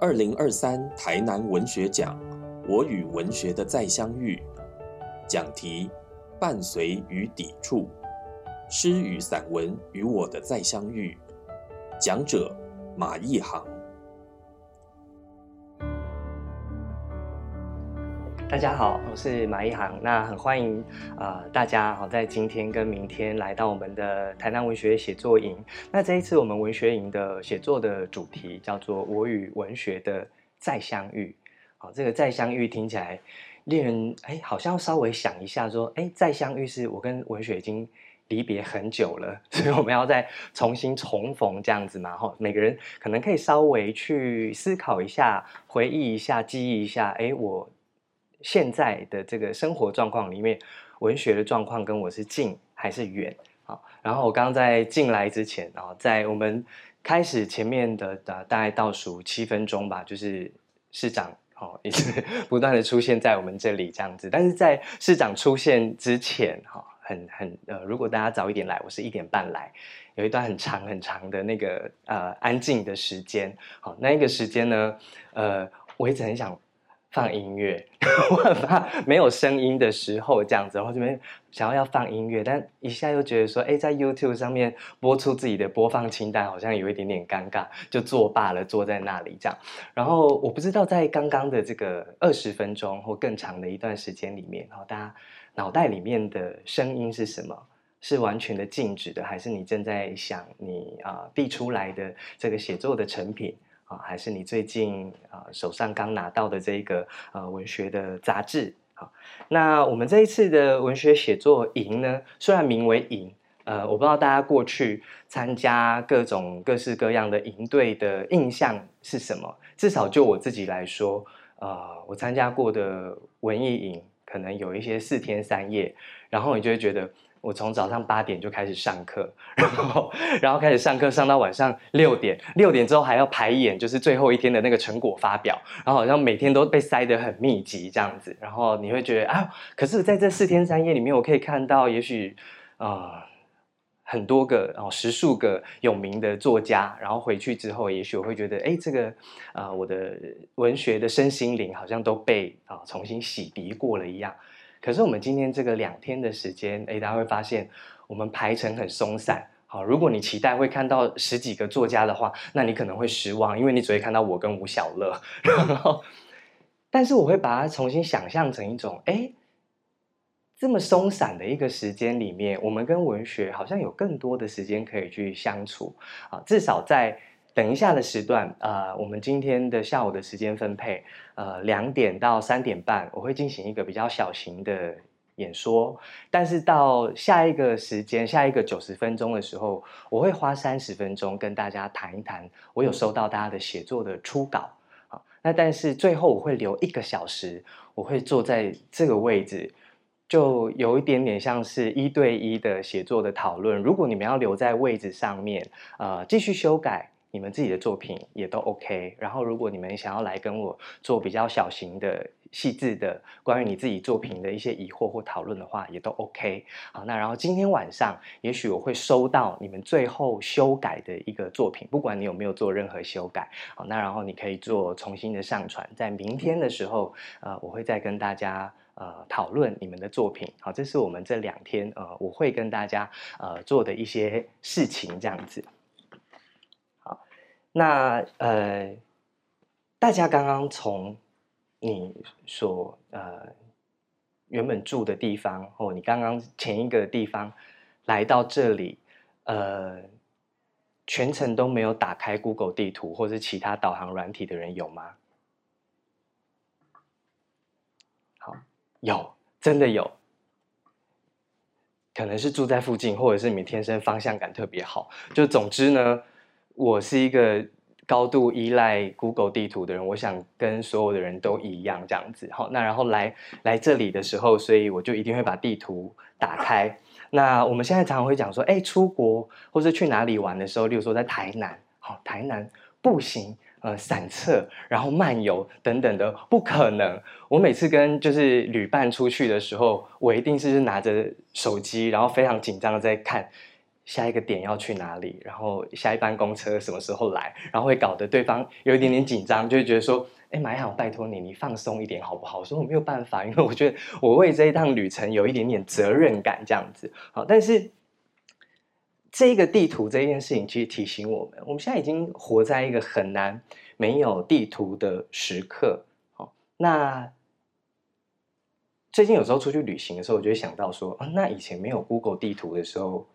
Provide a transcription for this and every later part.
二零二三台南文学奖，我与文学的再相遇。讲题：伴随与抵触，诗与散文与我的再相遇。讲者：马一航。大家好，我是马一航。那很欢迎啊、大家好，在今天跟明天来到我们的台南文学写作营。那这一次我们文学营的写作的主题叫做“我与文学的再相遇”。好，这个再相遇听起来令人哎，好像稍微想一下，说哎，再相遇是我跟文学已经离别很久了，所以我们要再重新重逢这样子嘛？哈，每个人可能可以稍微去思考一下，回忆一下，记忆一下，哎，我。现在的这个生活状况里面，文学的状况跟我是近还是远？好，然后我刚刚在进来之前啊，在我们开始前面的大大概倒数七分钟吧，就是市长哦，一直 不断的出现在我们这里这样子。但是在市长出现之前，哈，很很呃，如果大家早一点来，我是一点半来，有一段很长很长的那个呃安静的时间。好，那一个时间呢，呃，我一直很想。放音乐，我很怕没有声音的时候这样子，然后这边想要要放音乐，但一下又觉得说，哎，在 YouTube 上面播出自己的播放清单，好像有一点点尴尬，就作罢了，坐在那里这样。然后我不知道在刚刚的这个二十分钟或更长的一段时间里面，然后大家脑袋里面的声音是什么？是完全的静止的，还是你正在想你啊递出来的这个写作的成品？啊，还是你最近啊手上刚拿到的这个呃文学的杂志好，那我们这一次的文学写作营呢，虽然名为营，呃，我不知道大家过去参加各种各式各样的营队的印象是什么。至少就我自己来说，呃，我参加过的文艺营，可能有一些四天三夜，然后你就会觉得。我从早上八点就开始上课，然后然后开始上课上到晚上六点，六点之后还要排演，就是最后一天的那个成果发表，然后好像每天都被塞得很密集这样子，然后你会觉得啊，可是在这四天三夜里面，我可以看到也许啊很多个哦十数个有名的作家，然后回去之后，也许我会觉得哎，这个啊我的文学的身心灵好像都被啊重新洗涤过了一样。可是我们今天这个两天的时间，哎，大家会发现我们排程很松散。好，如果你期待会看到十几个作家的话，那你可能会失望，因为你只会看到我跟吴小乐。然后，但是我会把它重新想象成一种，哎，这么松散的一个时间里面，我们跟文学好像有更多的时间可以去相处。啊，至少在。等一下的时段，呃，我们今天的下午的时间分配，呃，两点到三点半，我会进行一个比较小型的演说。但是到下一个时间，下一个九十分钟的时候，我会花三十分钟跟大家谈一谈，我有收到大家的写作的初稿。好，那但是最后我会留一个小时，我会坐在这个位置，就有一点点像是一对一的写作的讨论。如果你们要留在位置上面，呃，继续修改。你们自己的作品也都 OK，然后如果你们想要来跟我做比较小型的、细致的关于你自己作品的一些疑惑或讨论的话，也都 OK。好，那然后今天晚上，也许我会收到你们最后修改的一个作品，不管你有没有做任何修改，好，那然后你可以做重新的上传，在明天的时候，呃，我会再跟大家呃讨论你们的作品。好，这是我们这两天呃我会跟大家呃做的一些事情，这样子。那呃，大家刚刚从你所呃原本住的地方，或你刚刚前一个地方来到这里，呃，全程都没有打开 Google 地图或是其他导航软体的人有吗？好，有，真的有，可能是住在附近，或者是你天生方向感特别好。就总之呢。我是一个高度依赖 Google 地图的人，我想跟所有的人都一样这样子。好，那然后来来这里的时候，所以我就一定会把地图打开。那我们现在常常会讲说，哎，出国或是去哪里玩的时候，例如说在台南，好，台南步行、呃，散策，然后漫游等等的，不可能。我每次跟就是旅伴出去的时候，我一定是拿着手机，然后非常紧张的在看。下一个点要去哪里，然后下一班公车什么时候来，然后会搞得对方有一点点紧张，就会觉得说，哎，马一航，拜托你，你放松一点好不好？我说我没有办法，因为我觉得我为这一趟旅程有一点点责任感，这样子。好，但是这个地图这件事情，其实提醒我们，我们现在已经活在一个很难没有地图的时刻。好，那。最近有时候出去旅行的时候，我就会想到说，啊，那以前没有 Google 地图的时候，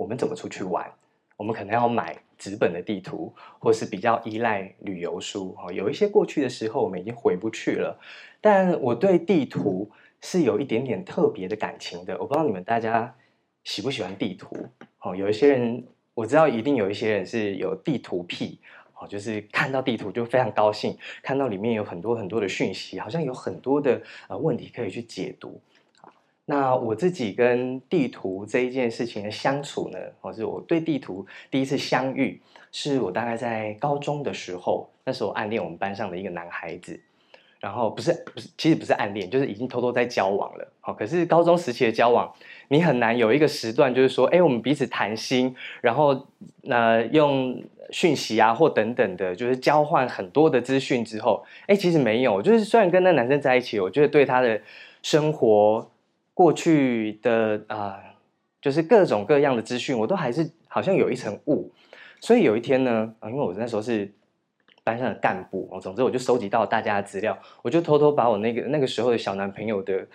我们怎么出去玩？我们可能要买纸本的地图，或是比较依赖旅游书。哈，有一些过去的时候，我们已经回不去了。但我对地图是有一点点特别的感情的。我不知道你们大家喜不喜欢地图？哦，有一些人我知道，一定有一些人是有地图癖。哦，就是看到地图就非常高兴，看到里面有很多很多的讯息，好像有很多的呃问题可以去解读。那我自己跟地图这一件事情的相处呢，或是我对地图第一次相遇，是我大概在高中的时候，那时候暗恋我们班上的一个男孩子。然后不是不是，其实不是暗恋，就是已经偷偷在交往了。好，可是高中时期的交往，你很难有一个时段，就是说，哎，我们彼此谈心，然后那用讯息啊或等等的，就是交换很多的资讯之后，哎，其实没有。就是虽然跟那男生在一起，我觉得对他的生活过去的啊，就是各种各样的资讯，我都还是好像有一层雾。所以有一天呢，啊，因为我那时候是。班上的干部哦，总之我就收集到大家的资料，我就偷偷把我那个那个时候的小男朋友的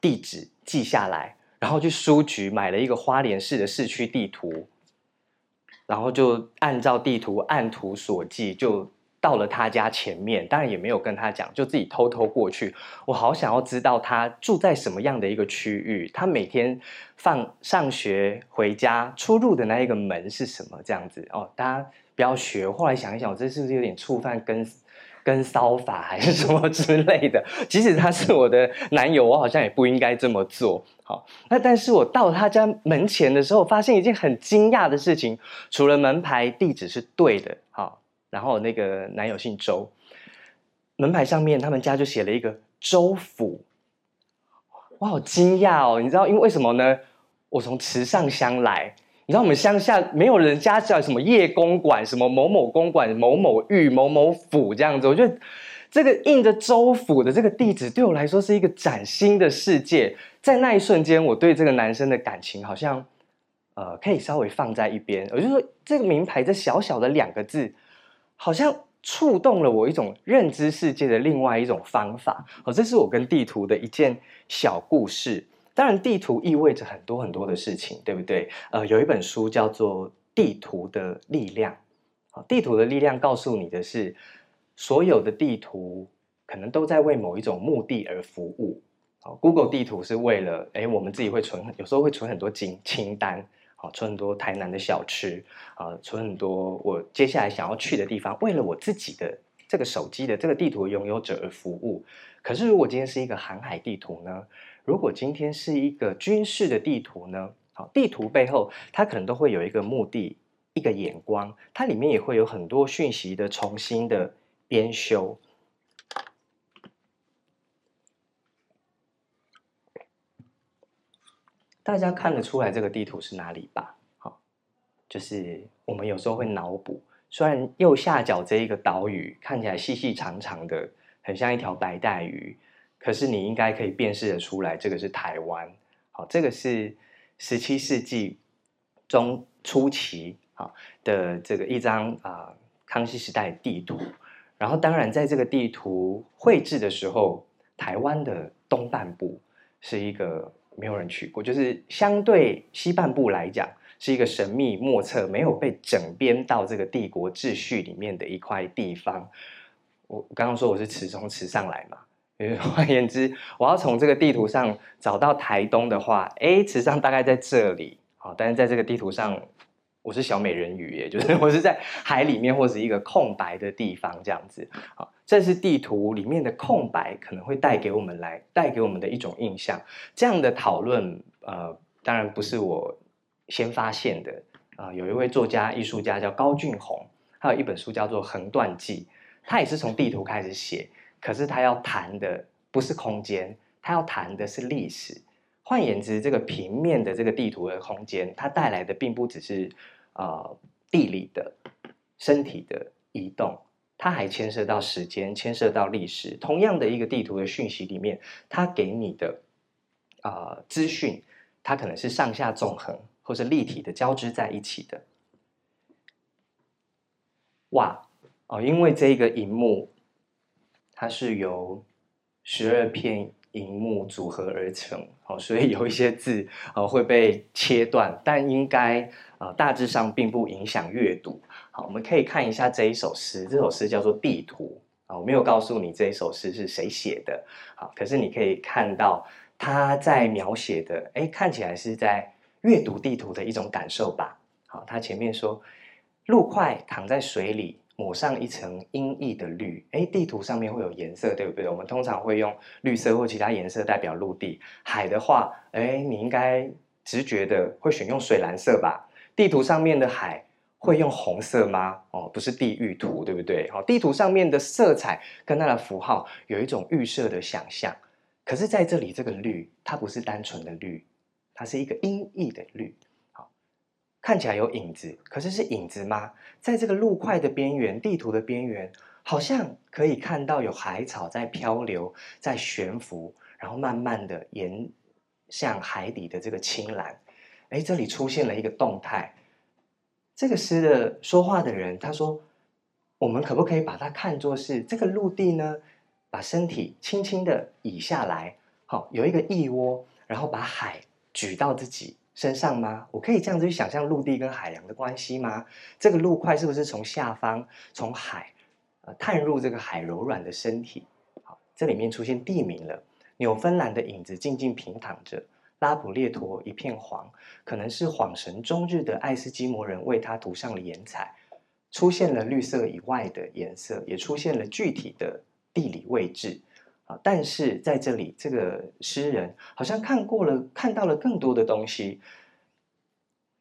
地址记下来，然后去书局买了一个花莲市的市区地图，然后就按照地图按图索骥，就到了他家前面。当然也没有跟他讲，就自己偷偷过去。我好想要知道他住在什么样的一个区域，他每天放上学回家出入的那一个门是什么这样子哦，大家。不要学。后来想一想，我这是不是有点触犯跟跟骚法还是什么之类的？即使他是我的男友，我好像也不应该这么做。好，那但是我到他家门前的时候，发现一件很惊讶的事情。除了门牌地址是对的，好，然后那个男友姓周，门牌上面他们家就写了一个周府。我好惊讶哦！你知道因为为什么呢？我从池上乡来。你知道我们乡下没有人家叫什么叶公馆、什么某某公馆、某某御、某某府这样子。我觉得这个印着周府的这个地址对我来说是一个崭新的世界。在那一瞬间，我对这个男生的感情好像呃可以稍微放在一边。我就说这个名牌这小小的两个字，好像触动了我一种认知世界的另外一种方法。哦，这是我跟地图的一件小故事。当然，地图意味着很多很多的事情，对不对？呃，有一本书叫做《地图的力量》。好，地图的力量告诉你的是，所有的地图可能都在为某一种目的而服务。好，Google 地图是为了，哎，我们自己会存，有时候会存很多清清单，好，存很多台南的小吃，啊，存很多我接下来想要去的地方，为了我自己的这个手机的这个地图拥有者而服务。可是，如果今天是一个航海地图呢？如果今天是一个军事的地图呢？好，地图背后它可能都会有一个目的、一个眼光，它里面也会有很多讯息的重新的编修。大家看得出来这个地图是哪里吧？好，就是我们有时候会脑补，虽然右下角这一个岛屿看起来细细长长的，很像一条白带鱼。可是你应该可以辨识的出来，这个是台湾，好，这个是十七世纪中初期啊的这个一张啊康熙时代地图。然后，当然在这个地图绘制的时候，台湾的东半部是一个没有人去过，就是相对西半部来讲，是一个神秘莫测、没有被整编到这个帝国秩序里面的一块地方。我刚刚说我是池中池上来嘛。换言之，我要从这个地图上找到台东的话哎池上大概在这里，好，但是在这个地图上，我是小美人鱼，也就是 我是在海里面或者一个空白的地方这样子，啊，这是地图里面的空白可能会带给我们来带给我们的一种印象。这样的讨论，呃，当然不是我先发现的，啊，有一位作家艺术家叫高俊宏，他有一本书叫做《横断记》，他也是从地图开始写。可是他要谈的不是空间，他要谈的是历史。换言之，这个平面的这个地图的空间，它带来的并不只是呃地理的、身体的移动，它还牵涉到时间，牵涉到历史。同样的一个地图的讯息里面，它给你的啊资讯，它可能是上下纵横，或是立体的交织在一起的。哇哦，因为这个荧幕，它是由十二片。荧幕组合而成，好，所以有一些字呃会被切断，但应该呃大致上并不影响阅读。好，我们可以看一下这一首诗，这首诗叫做《地图》啊，我没有告诉你这一首诗是谁写的，好，可是你可以看到他在描写的，哎，看起来是在阅读地图的一种感受吧。好，他前面说，陆块躺在水里。抹上一层阴翳的绿，哎，地图上面会有颜色，对不对？我们通常会用绿色或其他颜色代表陆地。海的话，哎，你应该直觉的会选用水蓝色吧？地图上面的海会用红色吗？哦，不是地狱图，对不对？好，地图上面的色彩跟它的符号有一种预设的想象。可是在这里，这个绿它不是单纯的绿，它是一个阴翳的绿。看起来有影子，可是是影子吗？在这个陆块的边缘，地图的边缘，好像可以看到有海草在漂流，在悬浮，然后慢慢的沿向海底的这个青蓝。哎，这里出现了一个动态。这个诗的说话的人他说：“我们可不可以把它看作是这个陆地呢？把身体轻轻的移下来，好，有一个翼窝，然后把海举到自己。”身上吗？我可以这样子去想象陆地跟海洋的关系吗？这个陆块是不是从下方从海呃探入这个海柔软的身体？好，这里面出现地名了。纽芬兰的影子静静平躺着，拉普列陀一片黄，可能是恍神终日的爱斯基摩人为它涂上了颜彩，出现了绿色以外的颜色，也出现了具体的地理位置。啊！但是在这里，这个诗人好像看过了，看到了更多的东西。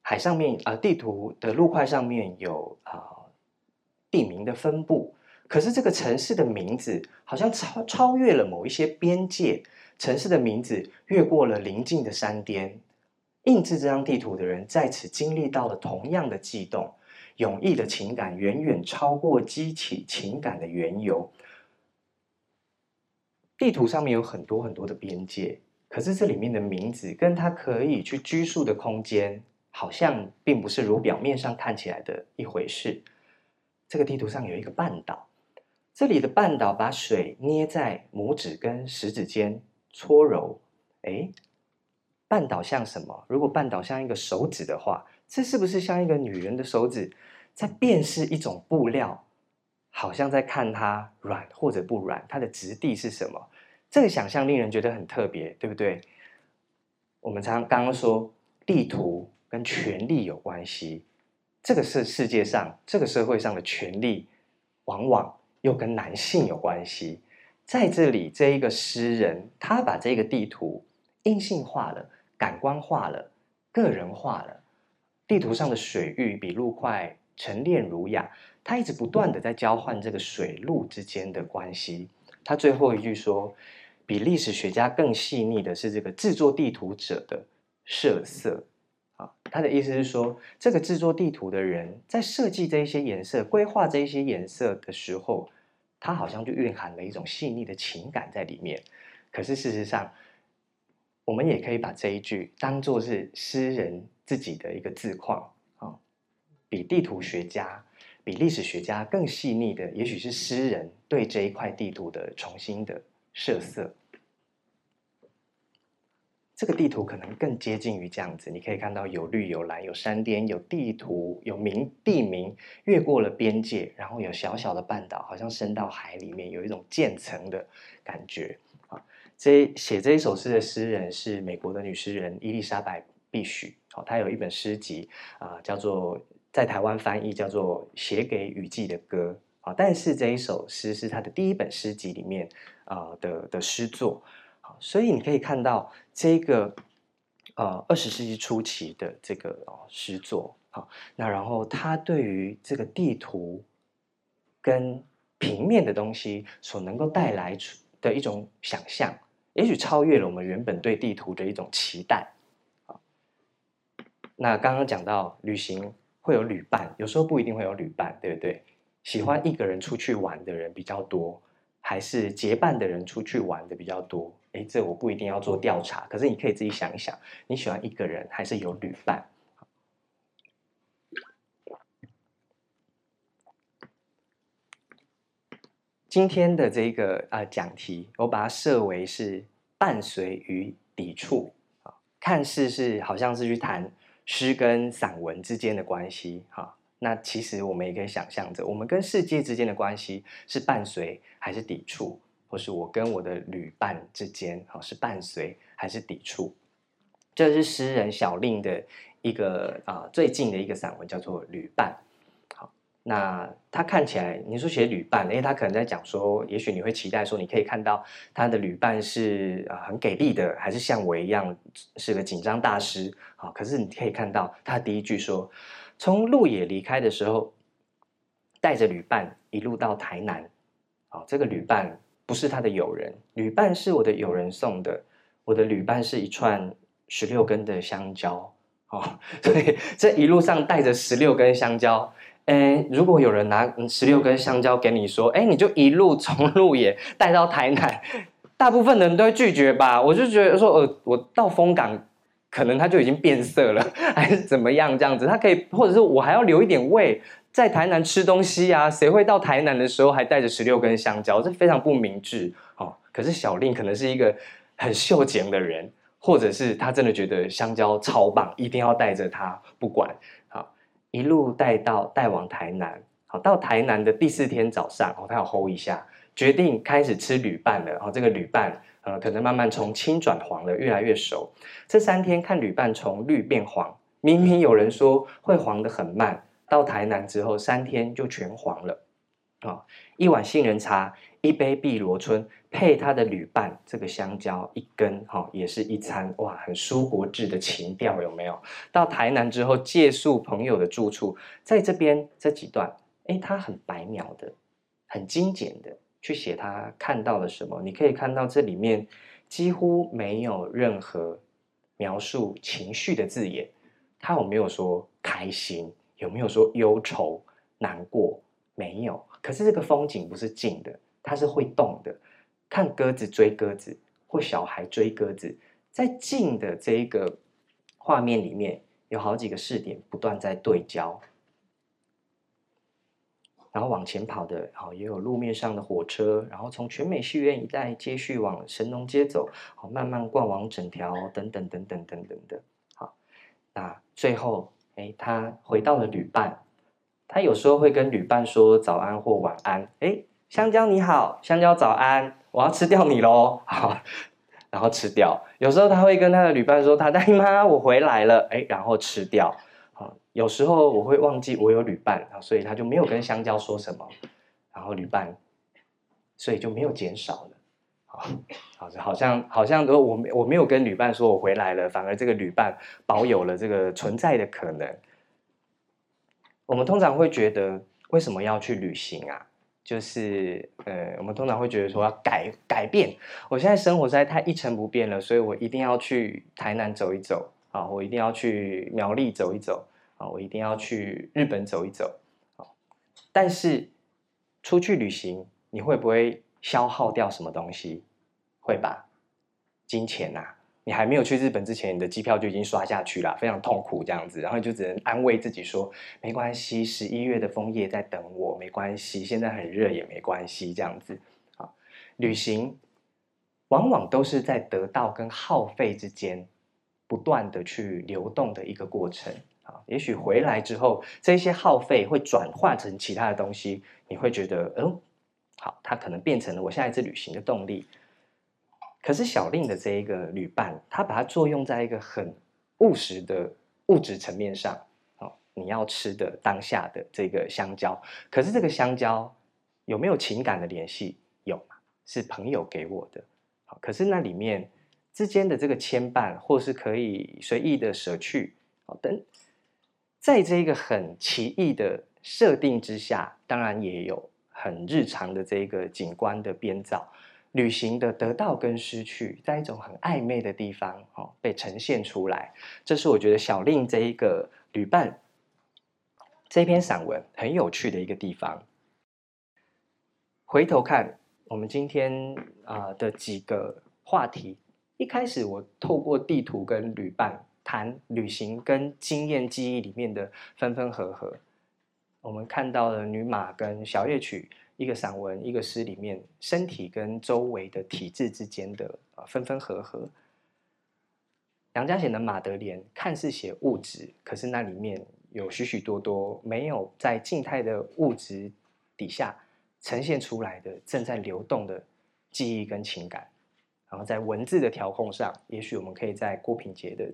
海上面啊，地图的陆块上面有啊地名的分布，可是这个城市的名字好像超超越了某一些边界，城市的名字越过了邻近的山巅。印制这张地图的人在此经历到了同样的悸动，永逸的情感远远超过激起情感的缘由。地图上面有很多很多的边界，可是这里面的名字跟它可以去拘束的空间，好像并不是如表面上看起来的一回事。这个地图上有一个半岛，这里的半岛把水捏在拇指跟食指间搓揉。哎，半岛像什么？如果半岛像一个手指的话，这是不是像一个女人的手指在辨识一种布料？好像在看它软或者不软，它的质地是什么？这个想象令人觉得很特别，对不对？我们常刚刚说地图跟权力有关系，这个是世界上这个社会上的权力，往往又跟男性有关系。在这里，这一个诗人他把这个地图硬性化了、感官化了、个人化了。地图上的水域比陆块沉淀儒雅。他一直不断的在交换这个水陆之间的关系。他最后一句说：“比历史学家更细腻的是这个制作地图者的设色。”啊，他的意思是说，这个制作地图的人在设计这一些颜色、规划这一些颜色的时候，他好像就蕴含了一种细腻的情感在里面。可是事实上，我们也可以把这一句当做是诗人自己的一个自况啊，比地图学家。比历史学家更细腻的，也许是诗人对这一块地图的重新的设色。这个地图可能更接近于这样子，你可以看到有绿有蓝，有山巅，有地图，有名地名，越过了边界，然后有小小的半岛，好像伸到海里面，有一种渐层的感觉啊。这写这一首诗的诗人是美国的女诗人伊丽莎白·必许，好，她有一本诗集啊，叫做。在台湾翻译叫做《写给雨季的歌》啊，但是这一首诗是他的第一本诗集里面啊的的诗作，好，所以你可以看到这个呃二十世纪初期的这个哦诗作，好，那然后他对于这个地图跟平面的东西所能够带来出的一种想象，也许超越了我们原本对地图的一种期待。那刚刚讲到旅行会有旅伴，有时候不一定会有旅伴，对不对？喜欢一个人出去玩的人比较多，还是结伴的人出去玩的比较多？哎，这我不一定要做调查，可是你可以自己想一想，你喜欢一个人还是有旅伴？今天的这个啊讲题，我把它设为是伴随与抵触啊，看似是好像是去谈。诗跟散文之间的关系，哈，那其实我们也可以想象着，我们跟世界之间的关系是伴随还是抵触，或是我跟我的旅伴之间，哈，是伴随还是抵触？这是诗人小令的一个啊最近的一个散文，叫做《旅伴》。那他看起来，你说写旅伴，因为他可能在讲说，也许你会期待说，你可以看到他的旅伴是啊很给力的，还是像我一样是个紧张大师啊？可是你可以看到他第一句说，从鹿野离开的时候，带着旅伴一路到台南，啊，这个旅伴不是他的友人，旅伴是我的友人送的，我的旅伴是一串十六根的香蕉，哦，所以这一路上带着十六根香蕉。哎，如果有人拿十六根香蕉给你说，哎，你就一路从路野带到台南，大部分人都会拒绝吧？我就觉得说，呃，我到丰港，可能它就已经变色了，还是怎么样这样子？它可以，或者是我还要留一点胃，在台南吃东西啊？谁会到台南的时候还带着十六根香蕉？这非常不明智哦。可是小令可能是一个很秀俭的人，或者是他真的觉得香蕉超棒，一定要带着它，不管。一路带到带往台南，好，到台南的第四天早上，哦，他要 hold 一下，决定开始吃旅伴了。哦，这个旅伴，呃，可能慢慢从青转黄了，越来越熟。这三天看旅伴从绿变黄，明明有人说会黄的很慢，到台南之后三天就全黄了。啊，一碗杏仁茶。一杯碧螺春配他的旅伴，这个香蕉一根哈，也是一餐哇，很舒国志的情调有没有？到台南之后借宿朋友的住处，在这边这几段，哎，他很白描的，很精简的去写他看到了什么。你可以看到这里面几乎没有任何描述情绪的字眼，他有没有说开心？有没有说忧愁、难过？没有。可是这个风景不是静的。它是会动的，看鸽子追鸽子，或小孩追鸽子，在近的这一个画面里面，有好几个视点不断在对焦，然后往前跑的，好也有路面上的火车，然后从全美戏院一带接续往神农街走，好慢慢逛完整条等等等等等等的，好，那最后哎，他回到了旅伴，他有时候会跟旅伴说早安或晚安，哎。香蕉你好，香蕉早安，我要吃掉你喽，好，然后吃掉。有时候他会跟他的旅伴说：“他大姨妈，我回来了。”哎，然后吃掉。好，有时候我会忘记我有旅伴，所以他就没有跟香蕉说什么，然后旅伴，所以就没有减少了。好，好，像好像都我我没有跟旅伴说我回来了，反而这个旅伴保有了这个存在的可能。我们通常会觉得，为什么要去旅行啊？就是呃，我们通常会觉得说要改改变。我现在生活实在太一成不变了，所以我一定要去台南走一走啊，我一定要去苗栗走一走啊，我一定要去日本走一走啊。但是出去旅行，你会不会消耗掉什么东西？会吧，金钱呐。你还没有去日本之前，你的机票就已经刷下去了，非常痛苦这样子，然后就只能安慰自己说没关系，十一月的枫叶在等我，没关系，现在很热也没关系这样子。啊，旅行往往都是在得到跟耗费之间不断的去流动的一个过程啊。也许回来之后，这些耗费会转化成其他的东西，你会觉得，嗯，好，它可能变成了我下一次旅行的动力。可是小令的这一个旅伴，他把它作用在一个很务实的物质层面上，哦，你要吃的当下的这个香蕉，可是这个香蕉有没有情感的联系？有是朋友给我的，好，可是那里面之间的这个牵绊，或是可以随意的舍去，好，等在这一个很奇异的设定之下，当然也有很日常的这个景观的编造。旅行的得到跟失去，在一种很暧昧的地方哦被呈现出来。这是我觉得小令这一个旅伴这篇散文很有趣的一个地方。回头看我们今天啊的几个话题，一开始我透过地图跟旅伴谈旅行跟经验记忆里面的分分合合，我们看到了女马跟小夜曲。一个散文，一个诗里面，身体跟周围的体质之间的呃分分合合。杨家贤的《马德莲》看似写物质，可是那里面有许许多多没有在静态的物质底下呈现出来的正在流动的记忆跟情感。然后在文字的调控上，也许我们可以在郭品杰的《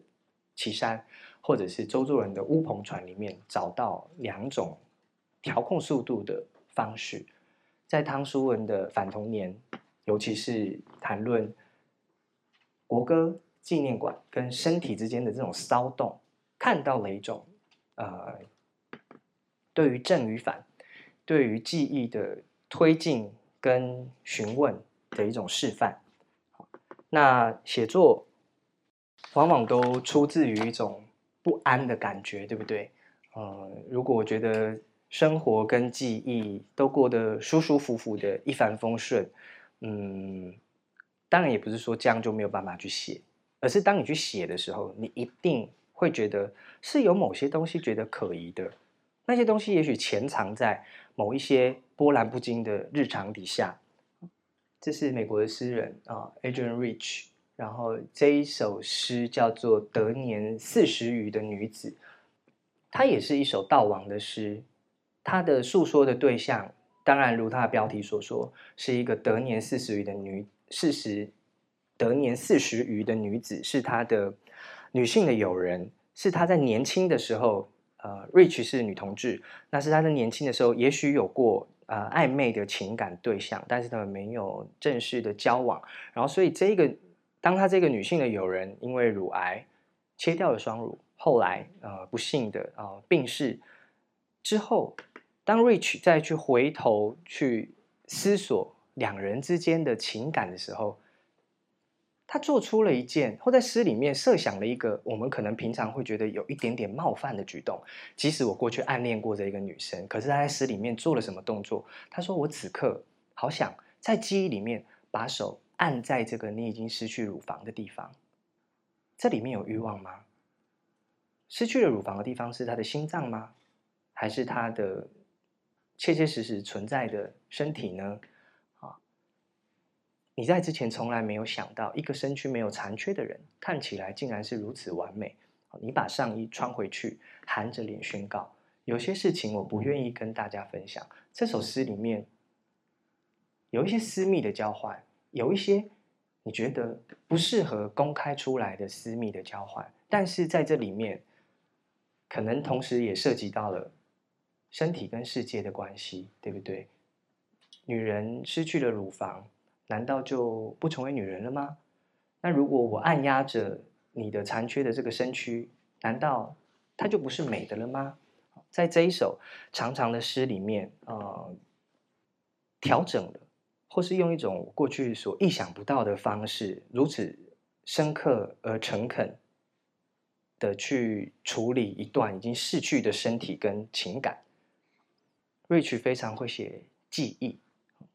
岐山》或者是周作人的《乌篷船》里面找到两种调控速度的方式。在汤书文的《反童年》，尤其是谈论国歌纪念馆跟身体之间的这种骚动，看到了一种呃，对于正与反、对于记忆的推进跟询问的一种示范。那写作往往都出自于一种不安的感觉，对不对？嗯，如果我觉得。生活跟记忆都过得舒舒服服的，一帆风顺。嗯，当然也不是说这样就没有办法去写，而是当你去写的时候，你一定会觉得是有某些东西觉得可疑的。那些东西也许潜藏在某一些波澜不惊的日常底下。这是美国的诗人啊，Adrian Rich，然后这一首诗叫做《得年四十余的女子》，它也是一首悼亡的诗。他的诉说的对象，当然如他的标题所说，是一个得年四十余的女，四十得年四十余的女子，是他的女性的友人，是他在年轻的时候，呃，Rich 是女同志，那是他在年轻的时候，也许有过呃暧昧的情感对象，但是他们没有正式的交往，然后所以这个，当他这个女性的友人因为乳癌切掉了双乳，后来呃不幸的啊病逝之后。当 Rich 再去回头去思索两人之间的情感的时候，他做出了一件，或在诗里面设想了一个我们可能平常会觉得有一点点冒犯的举动。即使我过去暗恋过这一个女生，可是他在诗里面做了什么动作？他说：“我此刻好想在记忆里面把手按在这个你已经失去乳房的地方。这里面有欲望吗？失去了乳房的地方是他的心脏吗？还是他的？”切切实实存在的身体呢？啊，你在之前从来没有想到，一个身躯没有残缺的人，看起来竟然是如此完美。你把上衣穿回去，含着脸宣告：有些事情我不愿意跟大家分享。这首诗里面有一些私密的交换，有一些你觉得不适合公开出来的私密的交换，但是在这里面，可能同时也涉及到了。身体跟世界的关系，对不对？女人失去了乳房，难道就不成为女人了吗？那如果我按压着你的残缺的这个身躯，难道它就不是美的了吗？在这一首长长的诗里面，呃，调整了，或是用一种过去所意想不到的方式，如此深刻而诚恳的去处理一段已经逝去的身体跟情感。Rich 非常会写记忆，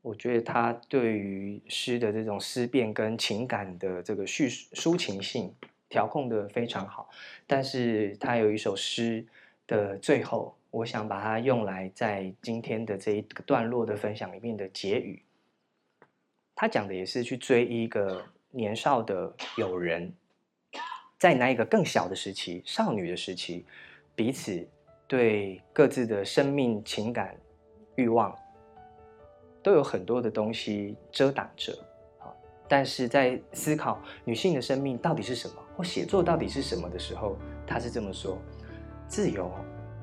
我觉得他对于诗的这种思辨跟情感的这个叙抒情性调控的非常好。但是他有一首诗的最后，我想把它用来在今天的这一段落的分享里面的结语。他讲的也是去追一个年少的友人，在那一个更小的时期，少女的时期，彼此对各自的生命情感。欲望都有很多的东西遮挡着啊，但是在思考女性的生命到底是什么，或写作到底是什么的时候，他是这么说：自由，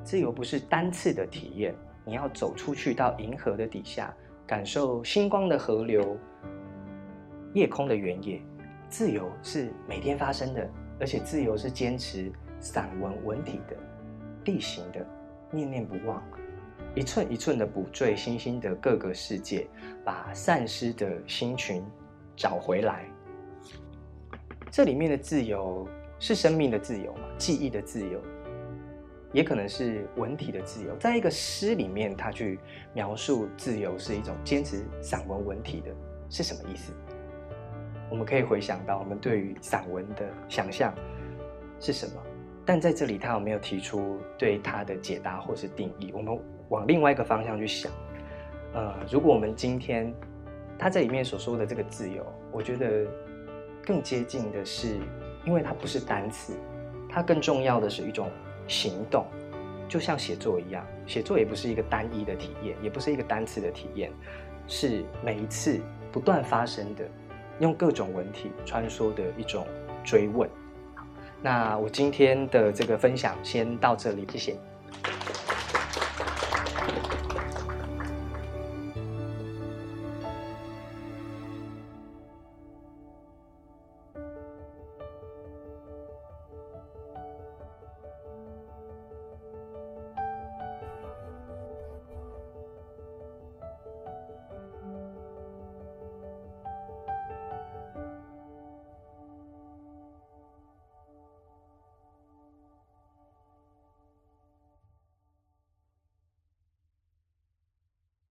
自由不是单次的体验，你要走出去到银河的底下，感受星光的河流、夜空的原野。自由是每天发生的，而且自由是坚持散文文体的、例行的、念念不忘。一寸一寸的补缀星星的各个世界，把散失的星群找回来。这里面的自由是生命的自由嘛？记忆的自由，也可能是文体的自由。在一个诗里面，他去描述自由是一种坚持散文文体的，是什么意思？我们可以回想到我们对于散文的想象是什么，但在这里他有没有提出对他的解答或是定义？我们往另外一个方向去想，呃，如果我们今天他这里面所说的这个自由，我觉得。更接近的是，因为它不是单词，它更重要的是一种行动，就像写作一样，写作也不是一个单一的体验，也不是一个单词的体验，是每一次不断发生的，用各种文体穿梭的一种追问。好，那我今天的这个分享先到这里，谢谢。